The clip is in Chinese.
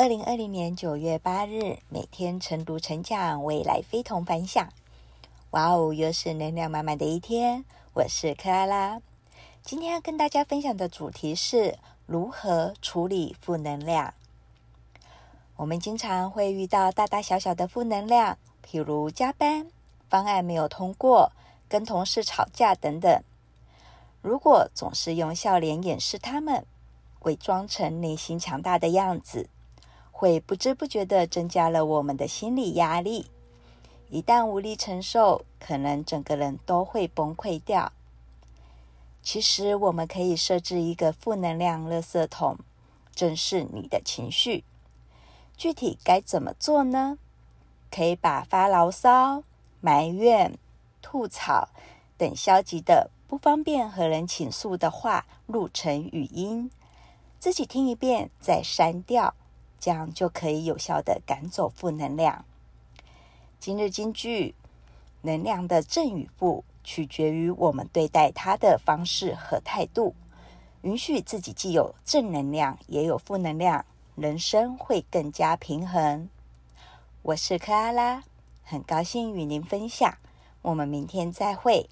二零二零年九月八日，每天晨读晨讲，未来非同凡响。哇哦，又是能量满满的一天！我是克拉拉，今天要跟大家分享的主题是如何处理负能量。我们经常会遇到大大小小的负能量，譬如加班、方案没有通过、跟同事吵架等等。如果总是用笑脸掩饰他们，伪装成内心强大的样子，会不知不觉地增加了我们的心理压力，一旦无力承受，可能整个人都会崩溃掉。其实，我们可以设置一个负能量垃圾桶，正视你的情绪。具体该怎么做呢？可以把发牢骚、埋怨、吐槽等消极的、不方便和人倾诉的话录成语音，自己听一遍再删掉。这样就可以有效地赶走负能量。今日金句：能量的正与负，取决于我们对待它的方式和态度。允许自己既有正能量，也有负能量，人生会更加平衡。我是克拉拉，很高兴与您分享。我们明天再会。